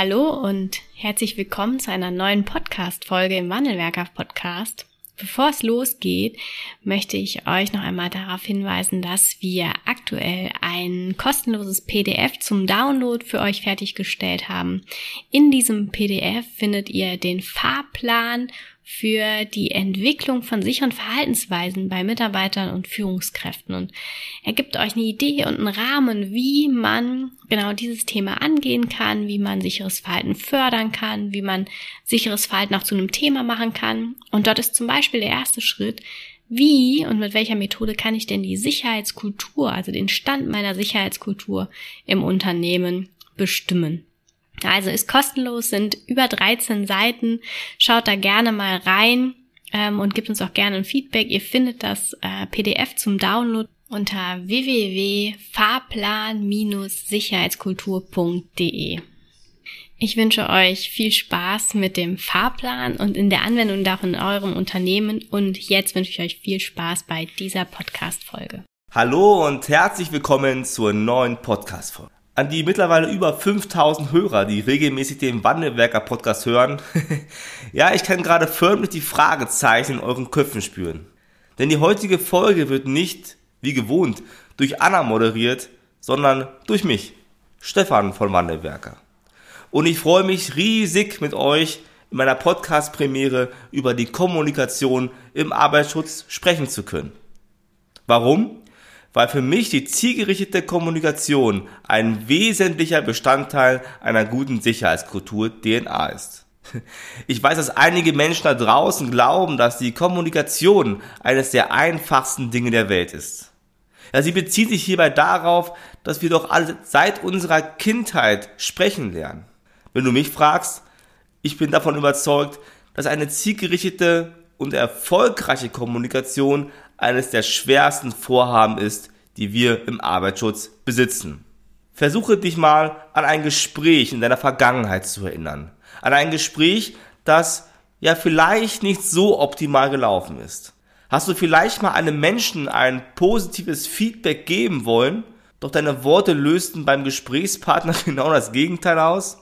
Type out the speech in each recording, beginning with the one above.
Hallo und herzlich willkommen zu einer neuen Podcast-Folge im Wandelwerker Podcast. Bevor es losgeht, möchte ich euch noch einmal darauf hinweisen, dass wir aktuell ein kostenloses PDF zum Download für euch fertiggestellt haben. In diesem PDF findet ihr den Fahrplan für die Entwicklung von sicheren Verhaltensweisen bei Mitarbeitern und Führungskräften. Und er gibt euch eine Idee und einen Rahmen, wie man genau dieses Thema angehen kann, wie man sicheres Verhalten fördern kann, wie man sicheres Verhalten auch zu einem Thema machen kann. Und dort ist zum Beispiel der erste Schritt, wie und mit welcher Methode kann ich denn die Sicherheitskultur, also den Stand meiner Sicherheitskultur im Unternehmen bestimmen. Also ist kostenlos, sind über 13 Seiten. Schaut da gerne mal rein ähm, und gebt uns auch gerne ein Feedback. Ihr findet das äh, PDF zum Download unter www.fahrplan-sicherheitskultur.de. Ich wünsche euch viel Spaß mit dem Fahrplan und in der Anwendung davon in eurem Unternehmen und jetzt wünsche ich euch viel Spaß bei dieser Podcast-Folge. Hallo und herzlich willkommen zur neuen Podcast-Folge an die mittlerweile über 5000 Hörer, die regelmäßig den Wandelwerker Podcast hören. ja, ich kann gerade förmlich die Fragezeichen in euren Köpfen spüren. Denn die heutige Folge wird nicht, wie gewohnt, durch Anna moderiert, sondern durch mich, Stefan von Wandelwerker. Und ich freue mich riesig mit euch in meiner Podcast-Premiere über die Kommunikation im Arbeitsschutz sprechen zu können. Warum? Weil für mich die zielgerichtete Kommunikation ein wesentlicher Bestandteil einer guten Sicherheitskultur DNA ist. Ich weiß, dass einige Menschen da draußen glauben, dass die Kommunikation eines der einfachsten Dinge der Welt ist. Ja, sie bezieht sich hierbei darauf, dass wir doch alle seit unserer Kindheit sprechen lernen. Wenn du mich fragst, ich bin davon überzeugt, dass eine zielgerichtete und erfolgreiche Kommunikation eines der schwersten Vorhaben ist, die wir im Arbeitsschutz besitzen. Versuche dich mal an ein Gespräch in deiner Vergangenheit zu erinnern. An ein Gespräch, das ja vielleicht nicht so optimal gelaufen ist. Hast du vielleicht mal einem Menschen ein positives Feedback geben wollen, doch deine Worte lösten beim Gesprächspartner genau das Gegenteil aus?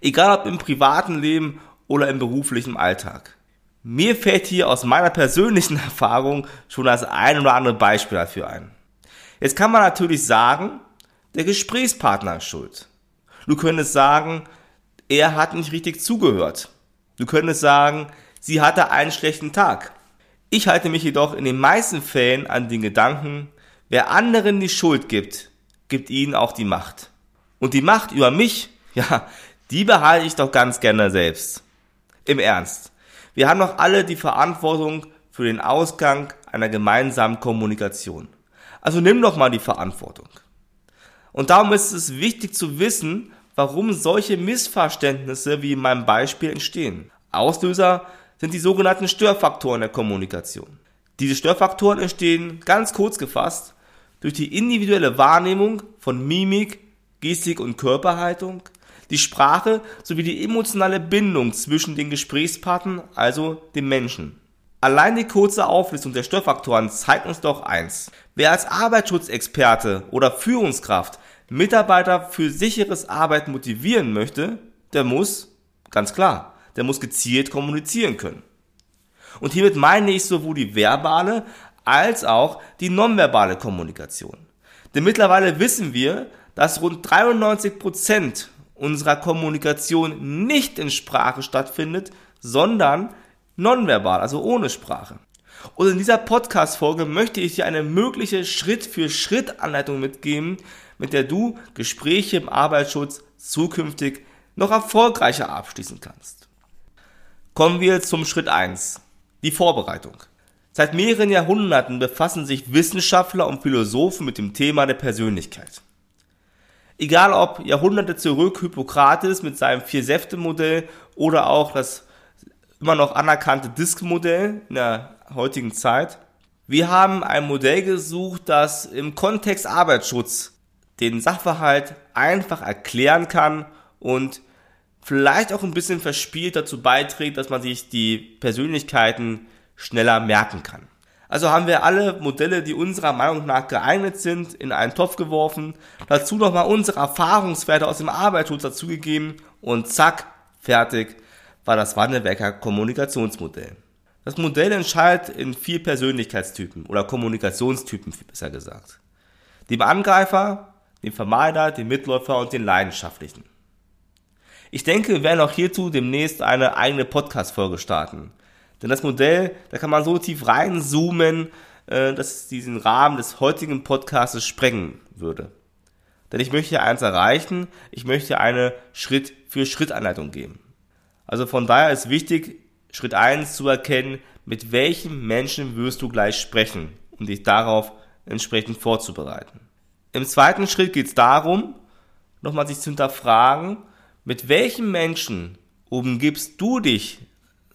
Egal ob im privaten Leben oder im beruflichen Alltag. Mir fällt hier aus meiner persönlichen Erfahrung schon das ein oder andere Beispiel dafür ein. Jetzt kann man natürlich sagen, der Gesprächspartner ist schuld. Du könntest sagen, er hat nicht richtig zugehört. Du könntest sagen, sie hatte einen schlechten Tag. Ich halte mich jedoch in den meisten Fällen an den Gedanken, wer anderen die Schuld gibt, gibt ihnen auch die Macht. Und die Macht über mich, ja, die behalte ich doch ganz gerne selbst. Im Ernst. Wir haben doch alle die Verantwortung für den Ausgang einer gemeinsamen Kommunikation. Also nimm doch mal die Verantwortung. Und darum ist es wichtig zu wissen, warum solche Missverständnisse wie in meinem Beispiel entstehen. Auslöser sind die sogenannten Störfaktoren der Kommunikation. Diese Störfaktoren entstehen ganz kurz gefasst durch die individuelle Wahrnehmung von Mimik, Gestik und Körperhaltung, die Sprache sowie die emotionale Bindung zwischen den Gesprächspartnern, also dem Menschen. Allein die kurze Auflistung der Störfaktoren zeigt uns doch eins. Wer als Arbeitsschutzexperte oder Führungskraft Mitarbeiter für sicheres Arbeiten motivieren möchte, der muss, ganz klar, der muss gezielt kommunizieren können. Und hiermit meine ich sowohl die verbale als auch die nonverbale Kommunikation. Denn mittlerweile wissen wir, dass rund 93 Prozent unserer Kommunikation nicht in Sprache stattfindet, sondern nonverbal, also ohne Sprache. Und in dieser Podcast-Folge möchte ich dir eine mögliche Schritt-für-Schritt-Anleitung mitgeben, mit der du Gespräche im Arbeitsschutz zukünftig noch erfolgreicher abschließen kannst. Kommen wir zum Schritt 1, die Vorbereitung. Seit mehreren Jahrhunderten befassen sich Wissenschaftler und Philosophen mit dem Thema der Persönlichkeit. Egal ob Jahrhunderte zurück Hippokrates mit seinem Vier-Säfte-Modell oder auch das immer noch anerkannte Disk-Modell in der heutigen Zeit. Wir haben ein Modell gesucht, das im Kontext Arbeitsschutz den Sachverhalt einfach erklären kann und vielleicht auch ein bisschen verspielt dazu beiträgt, dass man sich die Persönlichkeiten schneller merken kann. Also haben wir alle Modelle, die unserer Meinung nach geeignet sind, in einen Topf geworfen, dazu nochmal unsere Erfahrungswerte aus dem Arbeitsschutz dazugegeben und zack, fertig war das Wandelwerker Kommunikationsmodell. Das Modell entscheidet in vier Persönlichkeitstypen oder Kommunikationstypen, besser gesagt. Dem Angreifer, dem Vermeider, dem Mitläufer und den Leidenschaftlichen. Ich denke, wir werden auch hierzu demnächst eine eigene Podcast-Folge starten. Denn das Modell, da kann man so tief reinzoomen, äh, dass es diesen Rahmen des heutigen Podcasts sprengen würde. Denn ich möchte eins erreichen, ich möchte eine Schritt-für-Schritt-Anleitung geben. Also von daher ist wichtig, Schritt eins zu erkennen, mit welchem Menschen wirst du gleich sprechen, um dich darauf entsprechend vorzubereiten. Im zweiten Schritt geht es darum, nochmal sich zu hinterfragen, mit welchem Menschen umgibst du dich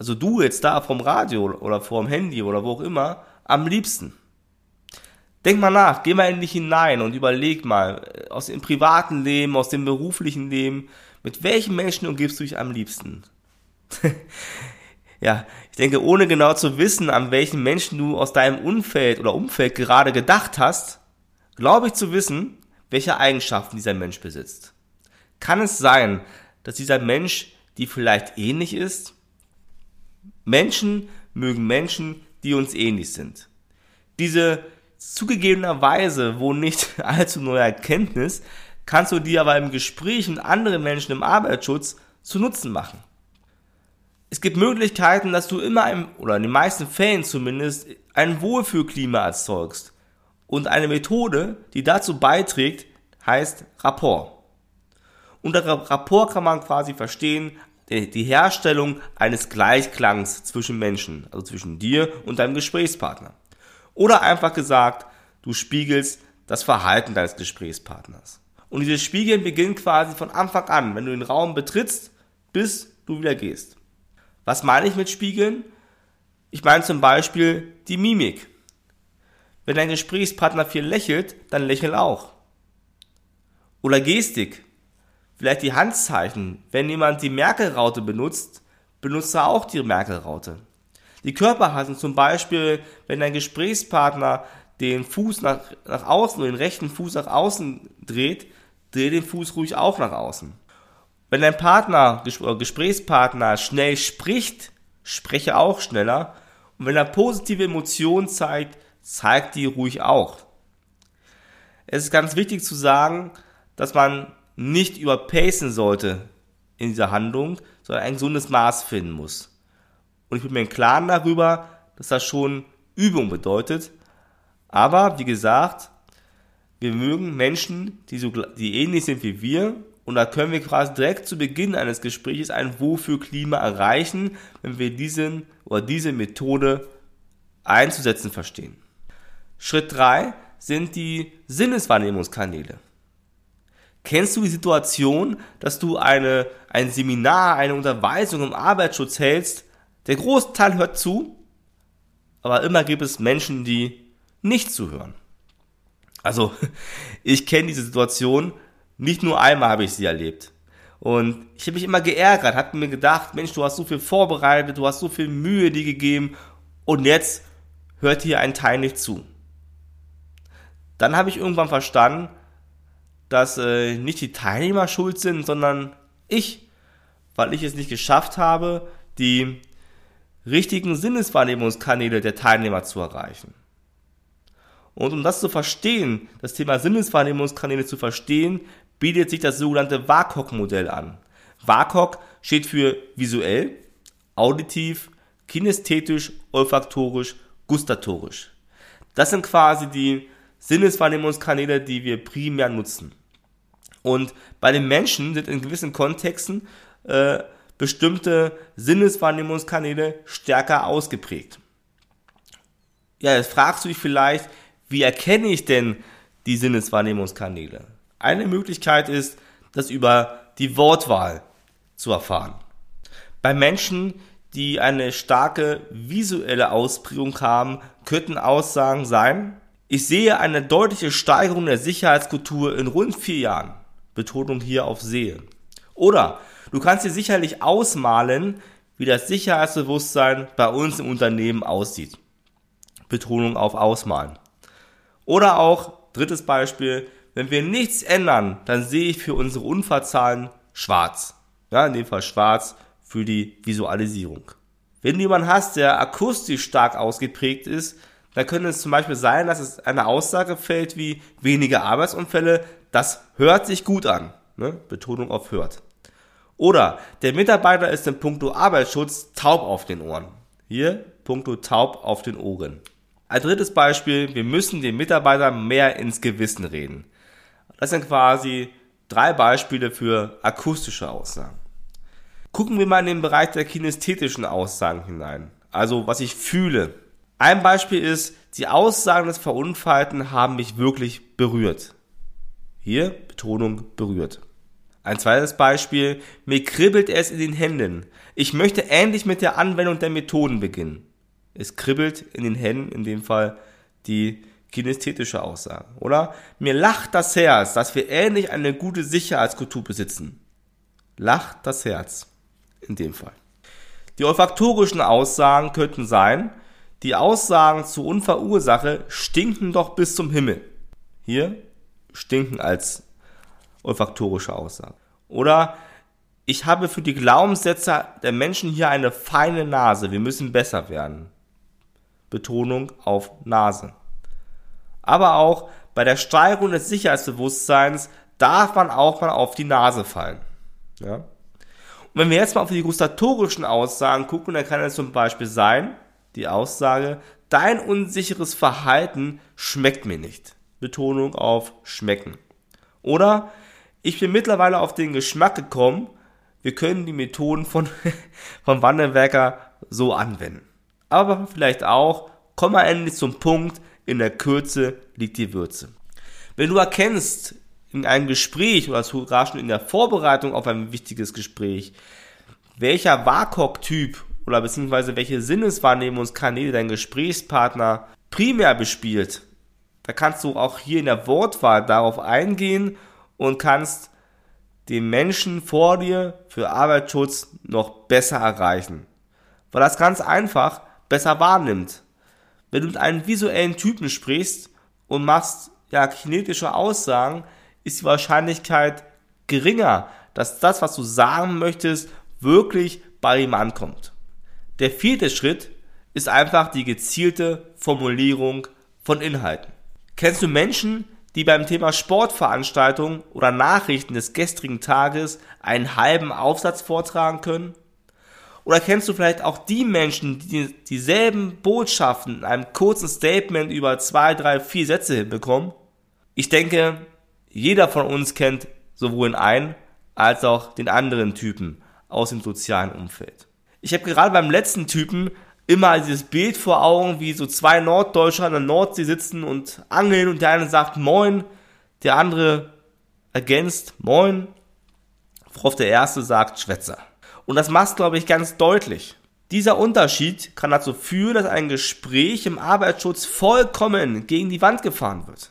also du jetzt da vom Radio oder vom Handy oder wo auch immer, am liebsten. Denk mal nach, geh mal in dich hinein und überleg mal, äh, aus dem privaten Leben, aus dem beruflichen Leben, mit welchen Menschen umgibst du dich am liebsten? ja, ich denke, ohne genau zu wissen, an welchen Menschen du aus deinem Umfeld oder Umfeld gerade gedacht hast, glaube ich zu wissen, welche Eigenschaften dieser Mensch besitzt. Kann es sein, dass dieser Mensch die vielleicht ähnlich ist? Menschen mögen Menschen, die uns ähnlich sind. Diese zugegebenerweise wohl nicht allzu neue Erkenntnis kannst du dir aber im Gespräch mit anderen Menschen im Arbeitsschutz zu Nutzen machen. Es gibt Möglichkeiten, dass du immer im, oder in den meisten Fällen zumindest ein Wohlfühlklima erzeugst. Und eine Methode, die dazu beiträgt, heißt Rapport. Unter Rapport kann man quasi verstehen die Herstellung eines Gleichklangs zwischen Menschen, also zwischen dir und deinem Gesprächspartner. Oder einfach gesagt, du spiegelst das Verhalten deines Gesprächspartners. Und dieses Spiegeln beginnt quasi von Anfang an, wenn du den Raum betrittst, bis du wieder gehst. Was meine ich mit Spiegeln? Ich meine zum Beispiel die Mimik. Wenn dein Gesprächspartner viel lächelt, dann lächel auch. Oder Gestik. Vielleicht die Handzeichen. Wenn jemand die Merkel-Raute benutzt, benutzt er auch die Merkel-Raute. Die Körperhaltung zum Beispiel, wenn dein Gesprächspartner den Fuß nach, nach außen den rechten Fuß nach außen dreht, dreh den Fuß ruhig auch nach außen. Wenn dein Partner oder Gesprächspartner schnell spricht, spreche auch schneller. Und wenn er positive Emotionen zeigt, zeigt die ruhig auch. Es ist ganz wichtig zu sagen, dass man nicht überpacen sollte in dieser Handlung, sondern ein gesundes Maß finden muss. Und ich bin mir im Klaren darüber, dass das schon Übung bedeutet. Aber wie gesagt, wir mögen Menschen, die, so, die ähnlich sind wie wir. Und da können wir quasi direkt zu Beginn eines Gesprächs ein Wohlfühlklima erreichen, wenn wir diesen oder diese Methode einzusetzen verstehen. Schritt drei sind die Sinneswahrnehmungskanäle. Kennst du die Situation, dass du eine, ein Seminar, eine Unterweisung im Arbeitsschutz hältst? Der Großteil hört zu, aber immer gibt es Menschen, die nicht zuhören. Also, ich kenne diese Situation, nicht nur einmal habe ich sie erlebt. Und ich habe mich immer geärgert, habe mir gedacht, Mensch, du hast so viel vorbereitet, du hast so viel Mühe dir gegeben und jetzt hört hier ein Teil nicht zu. Dann habe ich irgendwann verstanden, dass äh, nicht die Teilnehmer schuld sind, sondern ich, weil ich es nicht geschafft habe, die richtigen Sinneswahrnehmungskanäle der Teilnehmer zu erreichen. Und um das zu verstehen, das Thema Sinneswahrnehmungskanäle zu verstehen, bietet sich das sogenannte WAKOK-Modell an. WAKOK steht für visuell, auditiv, kinästhetisch, olfaktorisch, gustatorisch. Das sind quasi die Sinneswahrnehmungskanäle, die wir primär nutzen. Und bei den Menschen sind in gewissen Kontexten äh, bestimmte Sinneswahrnehmungskanäle stärker ausgeprägt. Ja, jetzt fragst du dich vielleicht, wie erkenne ich denn die Sinneswahrnehmungskanäle? Eine Möglichkeit ist, das über die Wortwahl zu erfahren. Bei Menschen, die eine starke visuelle Ausprägung haben, könnten Aussagen sein, ich sehe eine deutliche Steigerung der Sicherheitskultur in rund vier Jahren. Betonung hier auf sehe. Oder du kannst dir sicherlich ausmalen, wie das Sicherheitsbewusstsein bei uns im Unternehmen aussieht. Betonung auf ausmalen. Oder auch, drittes Beispiel, wenn wir nichts ändern, dann sehe ich für unsere Unfallzahlen schwarz. Ja, in dem Fall schwarz für die Visualisierung. Wenn du jemanden hast, der akustisch stark ausgeprägt ist, dann könnte es zum Beispiel sein, dass es eine Aussage fällt wie weniger Arbeitsunfälle. Das hört sich gut an. Ne? Betonung auf hört. Oder der Mitarbeiter ist in puncto Arbeitsschutz taub auf den Ohren. Hier puncto taub auf den Ohren. Ein drittes Beispiel, wir müssen den Mitarbeitern mehr ins Gewissen reden. Das sind quasi drei Beispiele für akustische Aussagen. Gucken wir mal in den Bereich der kinästhetischen Aussagen hinein. Also was ich fühle, ein Beispiel ist, die Aussagen des Verunfallten haben mich wirklich berührt. Hier Betonung berührt. Ein zweites Beispiel, mir kribbelt es in den Händen. Ich möchte endlich mit der Anwendung der Methoden beginnen. Es kribbelt in den Händen, in dem Fall die kinästhetische Aussage, oder? Mir lacht das Herz, dass wir endlich eine gute Sicherheitskultur besitzen. Lacht das Herz, in dem Fall. Die olfaktorischen Aussagen könnten sein, die Aussagen zur Unfallursache stinken doch bis zum Himmel. Hier stinken als olfaktorische Aussage. Oder ich habe für die Glaubenssätze der Menschen hier eine feine Nase. Wir müssen besser werden. Betonung auf Nase. Aber auch bei der Steigerung des Sicherheitsbewusstseins darf man auch mal auf die Nase fallen. Ja? Und wenn wir jetzt mal auf die gustatorischen Aussagen gucken, dann kann es zum Beispiel sein, die Aussage, dein unsicheres Verhalten schmeckt mir nicht. Betonung auf schmecken. Oder ich bin mittlerweile auf den Geschmack gekommen, wir können die Methoden von, vom Wandelwerker so anwenden. Aber vielleicht auch, komm mal endlich zum Punkt, in der Kürze liegt die Würze. Wenn du erkennst, in einem Gespräch oder sogar schon in der Vorbereitung auf ein wichtiges Gespräch, welcher WAKOK-Typ oder beziehungsweise welche Sinneswahrnehmungskanäle dein Gesprächspartner primär bespielt, da kannst du auch hier in der Wortwahl darauf eingehen und kannst den Menschen vor dir für Arbeitsschutz noch besser erreichen. Weil das ganz einfach besser wahrnimmt. Wenn du mit einem visuellen Typen sprichst und machst ja kinetische Aussagen, ist die Wahrscheinlichkeit geringer, dass das, was du sagen möchtest, wirklich bei ihm ankommt. Der vierte Schritt ist einfach die gezielte Formulierung von Inhalten. Kennst du Menschen, die beim Thema Sportveranstaltungen oder Nachrichten des gestrigen Tages einen halben Aufsatz vortragen können? Oder kennst du vielleicht auch die Menschen, die dieselben Botschaften in einem kurzen Statement über zwei, drei, vier Sätze hinbekommen? Ich denke, jeder von uns kennt sowohl den einen als auch den anderen Typen aus dem sozialen Umfeld. Ich habe gerade beim letzten Typen immer dieses Bild vor Augen, wie so zwei Norddeutsche an der Nordsee sitzen und angeln und der eine sagt Moin, der andere ergänzt Moin, worauf der erste sagt Schwätzer. Und das macht, glaube ich, ganz deutlich. Dieser Unterschied kann dazu führen, dass ein Gespräch im Arbeitsschutz vollkommen gegen die Wand gefahren wird.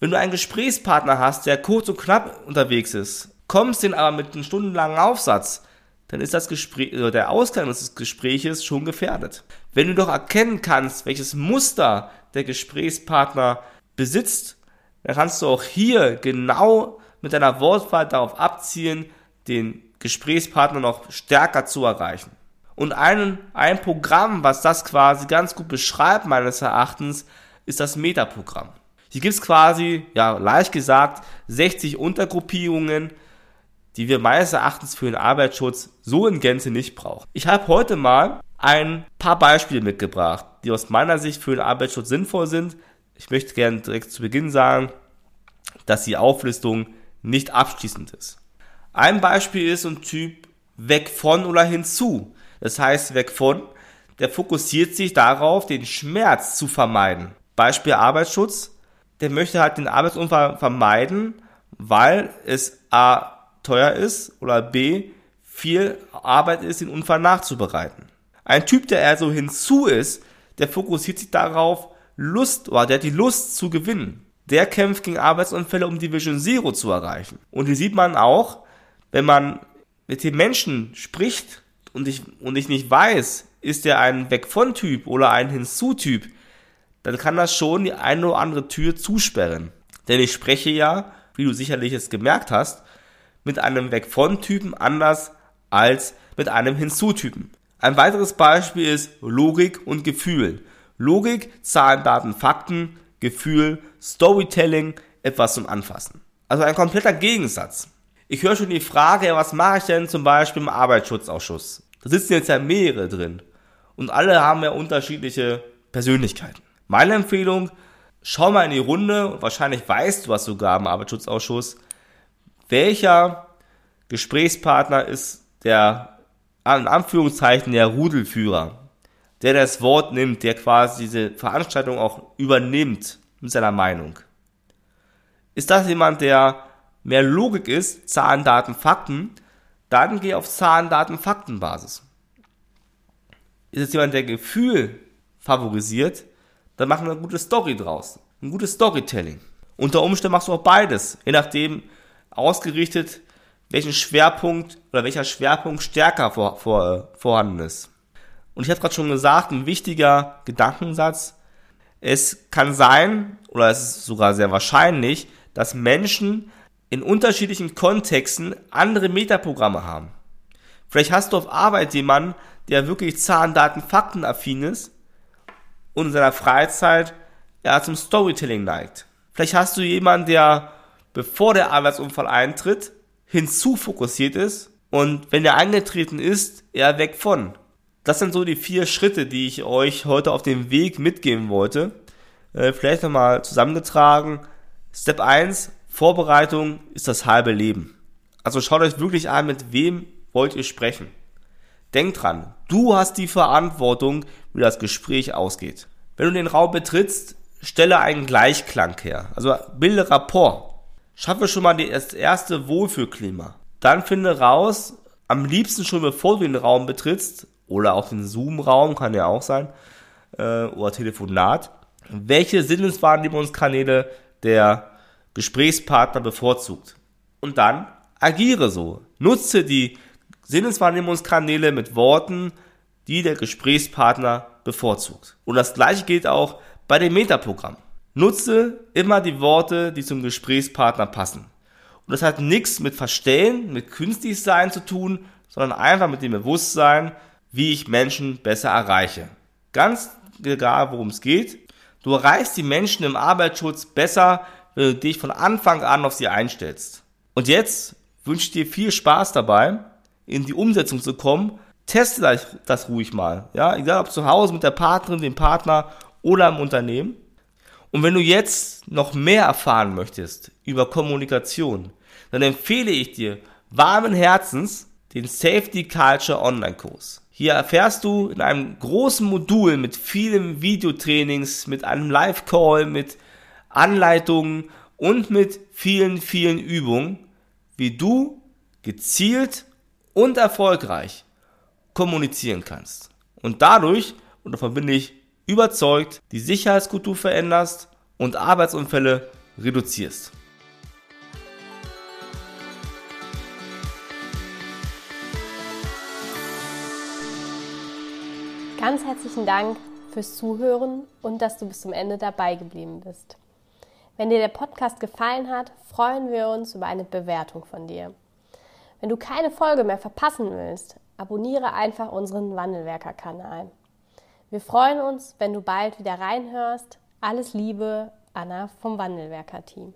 Wenn du einen Gesprächspartner hast, der kurz und knapp unterwegs ist, kommst den aber mit einem stundenlangen Aufsatz, dann ist das Gespräch, oder der Ausgang des Gespräches schon gefährdet. Wenn du doch erkennen kannst, welches Muster der Gesprächspartner besitzt, dann kannst du auch hier genau mit deiner Wortwahl darauf abzielen, den Gesprächspartner noch stärker zu erreichen. Und ein, ein Programm, was das quasi ganz gut beschreibt, meines Erachtens, ist das Metaprogramm. Hier gibt es quasi, ja, leicht gesagt, 60 Untergruppierungen, die wir meines Erachtens für den Arbeitsschutz so in Gänze nicht brauchen. Ich habe heute mal ein paar Beispiele mitgebracht, die aus meiner Sicht für den Arbeitsschutz sinnvoll sind. Ich möchte gerne direkt zu Beginn sagen, dass die Auflistung nicht abschließend ist. Ein Beispiel ist ein Typ weg von oder hinzu. Das heißt, weg von, der fokussiert sich darauf, den Schmerz zu vermeiden. Beispiel Arbeitsschutz, der möchte halt den Arbeitsunfall vermeiden, weil es A teuer ist oder B viel Arbeit ist, den Unfall nachzubereiten. Ein Typ, der eher so hinzu ist, der fokussiert sich darauf, Lust oder der hat die Lust zu gewinnen. Der kämpft gegen Arbeitsunfälle, um die Vision Zero zu erreichen. Und hier sieht man auch, wenn man mit den Menschen spricht und ich, und ich nicht weiß, ist der ein Weg von Typ oder ein Hinzu-Typ, dann kann das schon die eine oder andere Tür zusperren. Denn ich spreche ja, wie du sicherlich es gemerkt hast, mit einem Weg von Typen anders als mit einem Hinzu-Typen. Ein weiteres Beispiel ist Logik und Gefühl. Logik, Zahlen, Daten, Fakten, Gefühl, Storytelling, etwas zum Anfassen. Also ein kompletter Gegensatz. Ich höre schon die Frage, was mache ich denn zum Beispiel im Arbeitsschutzausschuss? Da sitzen jetzt ja mehrere drin. Und alle haben ja unterschiedliche Persönlichkeiten. Meine Empfehlung, schau mal in die Runde und wahrscheinlich weißt du was sogar im Arbeitsschutzausschuss. Welcher Gesprächspartner ist der, in Anführungszeichen, der Rudelführer? Der das Wort nimmt, der quasi diese Veranstaltung auch übernimmt mit seiner Meinung. Ist das jemand, der mehr Logik ist, Zahlen, Daten, Fakten, dann geh auf Zahlen, Daten, Faktenbasis. Ist es jemand, der Gefühl favorisiert, dann machen wir eine gute Story draus. Ein gutes Storytelling. Unter Umständen machst du auch beides, je nachdem ausgerichtet, welchen Schwerpunkt oder welcher Schwerpunkt stärker vor, vor, vorhanden ist. Und ich habe gerade schon gesagt, ein wichtiger Gedankensatz, es kann sein, oder es ist sogar sehr wahrscheinlich, dass Menschen in unterschiedlichen Kontexten andere Metaprogramme haben. Vielleicht hast du auf Arbeit jemanden, der wirklich Zahlen, Daten, Fakten affin ist und in seiner Freizeit ja, zum Storytelling neigt. Vielleicht hast du jemanden, der bevor der Arbeitsunfall eintritt, hinzufokussiert ist und wenn er eingetreten ist, eher weg von. Das sind so die vier Schritte, die ich euch heute auf dem Weg mitgeben wollte. Äh, vielleicht nochmal zusammengetragen. Step 1, Vorbereitung ist das halbe Leben. Also schaut euch wirklich an, mit wem wollt ihr sprechen. Denkt dran, du hast die Verantwortung, wie das Gespräch ausgeht. Wenn du den Raum betrittst, stelle einen Gleichklang her. Also bilde Rapport. Schaffe schon mal das erste Wohlfühlklima. Dann finde raus, am liebsten schon bevor du den Raum betrittst, oder auch den Zoom-Raum, kann ja auch sein, äh, oder Telefonat, welche Sinneswahrnehmungskanäle der Gesprächspartner bevorzugt. Und dann agiere so. Nutze die Sinneswahrnehmungskanäle mit Worten, die der Gesprächspartner bevorzugt. Und das gleiche gilt auch bei dem Metaprogramm. Nutze immer die Worte, die zum Gesprächspartner passen. Und das hat nichts mit Verstellen, mit künstlich sein zu tun, sondern einfach mit dem Bewusstsein, wie ich Menschen besser erreiche. Ganz egal, worum es geht. Du erreichst die Menschen im Arbeitsschutz besser, wenn du dich von Anfang an auf sie einstellst. Und jetzt wünsche ich dir viel Spaß dabei, in die Umsetzung zu kommen. Teste das ruhig mal. Ja, egal ob zu Hause mit der Partnerin, dem Partner oder im Unternehmen. Und wenn du jetzt noch mehr erfahren möchtest über Kommunikation, dann empfehle ich dir warmen Herzens den Safety Culture Online Kurs. Hier erfährst du in einem großen Modul mit vielen Videotrainings, mit einem Live-Call, mit Anleitungen und mit vielen, vielen Übungen, wie du gezielt und erfolgreich kommunizieren kannst. Und dadurch, und davon bin ich überzeugt, die Sicherheitskultur veränderst und Arbeitsunfälle reduzierst. Ganz herzlichen Dank fürs Zuhören und dass du bis zum Ende dabei geblieben bist. Wenn dir der Podcast gefallen hat, freuen wir uns über eine Bewertung von dir. Wenn du keine Folge mehr verpassen willst, abonniere einfach unseren Wandelwerker-Kanal. Wir freuen uns, wenn du bald wieder reinhörst. Alles Liebe, Anna vom Wandelwerker-Team.